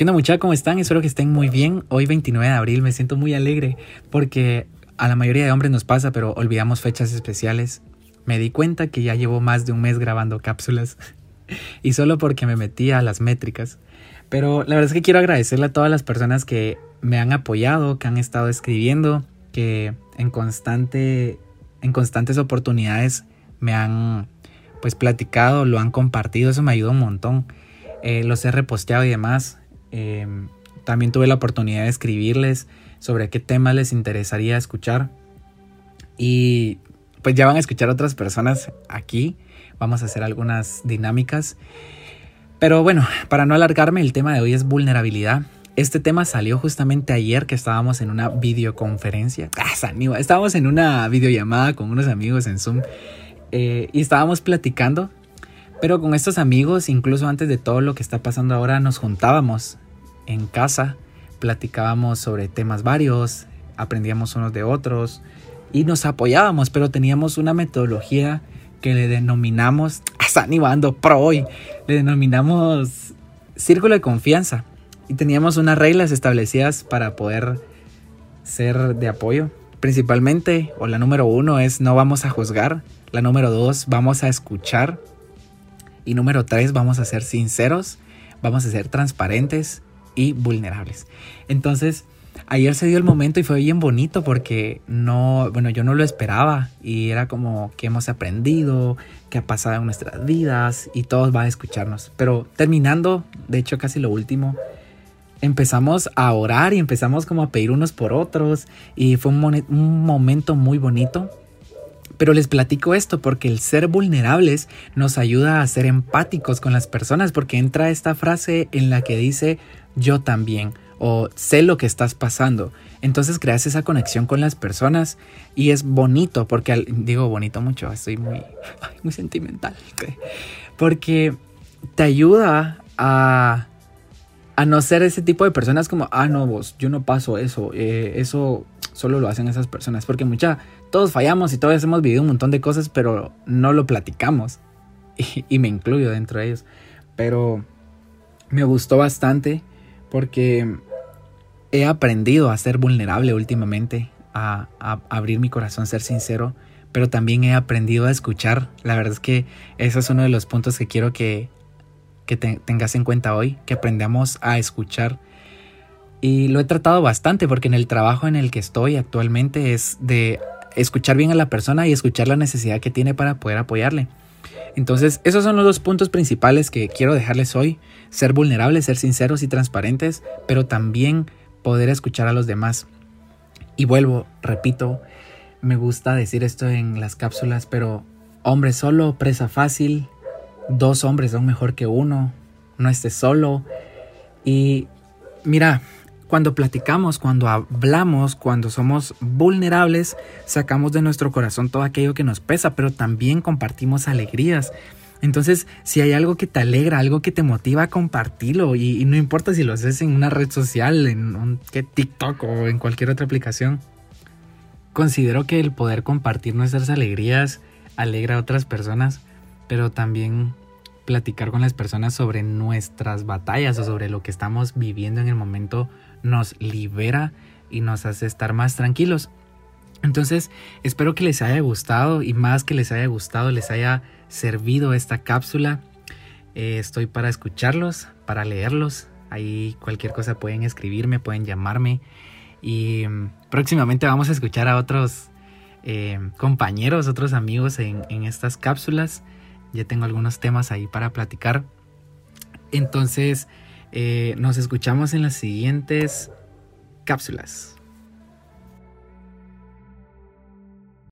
¿Qué onda muchachos? ¿Cómo están? Espero que estén muy bien. Hoy 29 de abril me siento muy alegre porque a la mayoría de hombres nos pasa, pero olvidamos fechas especiales. Me di cuenta que ya llevo más de un mes grabando cápsulas y solo porque me metí a las métricas. Pero la verdad es que quiero agradecerle a todas las personas que me han apoyado, que han estado escribiendo, que en constante en constantes oportunidades me han pues platicado, lo han compartido, eso me ayuda un montón. Eh, los he reposteado y demás. Em, también tuve la oportunidad de escribirles sobre qué temas les interesaría escuchar. Y pues ya van a escuchar otras personas aquí. Vamos a hacer algunas dinámicas. Pero bueno, para no alargarme, el tema de hoy es vulnerabilidad. Este tema salió justamente ayer que estábamos en una videoconferencia. Ah, estábamos en una videollamada con unos amigos en Zoom eh, y estábamos platicando. Pero con estos amigos, incluso antes de todo lo que está pasando ahora, nos juntábamos en casa, platicábamos sobre temas varios, aprendíamos unos de otros y nos apoyábamos, pero teníamos una metodología que le denominamos, hasta animando pro hoy, le denominamos círculo de confianza. Y teníamos unas reglas establecidas para poder ser de apoyo. Principalmente, o la número uno es no vamos a juzgar, la número dos vamos a escuchar. Y número tres vamos a ser sinceros, vamos a ser transparentes y vulnerables. Entonces, ayer se dio el momento y fue bien bonito porque no, bueno, yo no lo esperaba y era como que hemos aprendido, que ha pasado en nuestras vidas y todos van a escucharnos. Pero terminando, de hecho casi lo último, empezamos a orar y empezamos como a pedir unos por otros y fue un momento muy bonito. Pero les platico esto porque el ser vulnerables nos ayuda a ser empáticos con las personas porque entra esta frase en la que dice yo también o sé lo que estás pasando. Entonces creas esa conexión con las personas y es bonito porque digo bonito mucho, estoy muy muy sentimental. Porque te ayuda a a no ser ese tipo de personas como, ah, no, vos, yo no paso eso, eh, eso solo lo hacen esas personas, porque mucha, todos fallamos y todos hemos vivido un montón de cosas, pero no lo platicamos, y, me incluyo dentro de ellos, pero me gustó bastante porque he aprendido a ser vulnerable últimamente, a, a, abrir mi corazón, ser sincero, pero también he aprendido a escuchar. La verdad es que ese es uno de los puntos que quiero que, que tengas en cuenta hoy, que aprendamos a escuchar. Y lo he tratado bastante porque en el trabajo en el que estoy actualmente es de escuchar bien a la persona y escuchar la necesidad que tiene para poder apoyarle. Entonces, esos son los dos puntos principales que quiero dejarles hoy. Ser vulnerables, ser sinceros y transparentes, pero también poder escuchar a los demás. Y vuelvo, repito, me gusta decir esto en las cápsulas, pero hombre solo, presa fácil, dos hombres son mejor que uno, no estés solo. Y mira, cuando platicamos, cuando hablamos, cuando somos vulnerables, sacamos de nuestro corazón todo aquello que nos pesa, pero también compartimos alegrías. Entonces, si hay algo que te alegra, algo que te motiva, compartirlo. Y, no importa si lo haces en una red social, en un TikTok o en cualquier otra aplicación. Considero que el poder compartir nuestras alegrías alegra a otras personas, pero también platicar con las personas sobre nuestras batallas o sobre lo que estamos viviendo en el momento nos libera y nos hace estar más tranquilos. Entonces, espero que les haya gustado y más que les haya gustado, les haya servido esta cápsula. Eh, estoy para escucharlos, para leerlos. Ahí cualquier cosa pueden escribirme, pueden llamarme. Y mm, próximamente vamos a escuchar a otros eh, compañeros, otros amigos en, en estas cápsulas. Ya tengo algunos temas ahí para platicar. Entonces, eh, nos escuchamos en las siguientes cápsulas.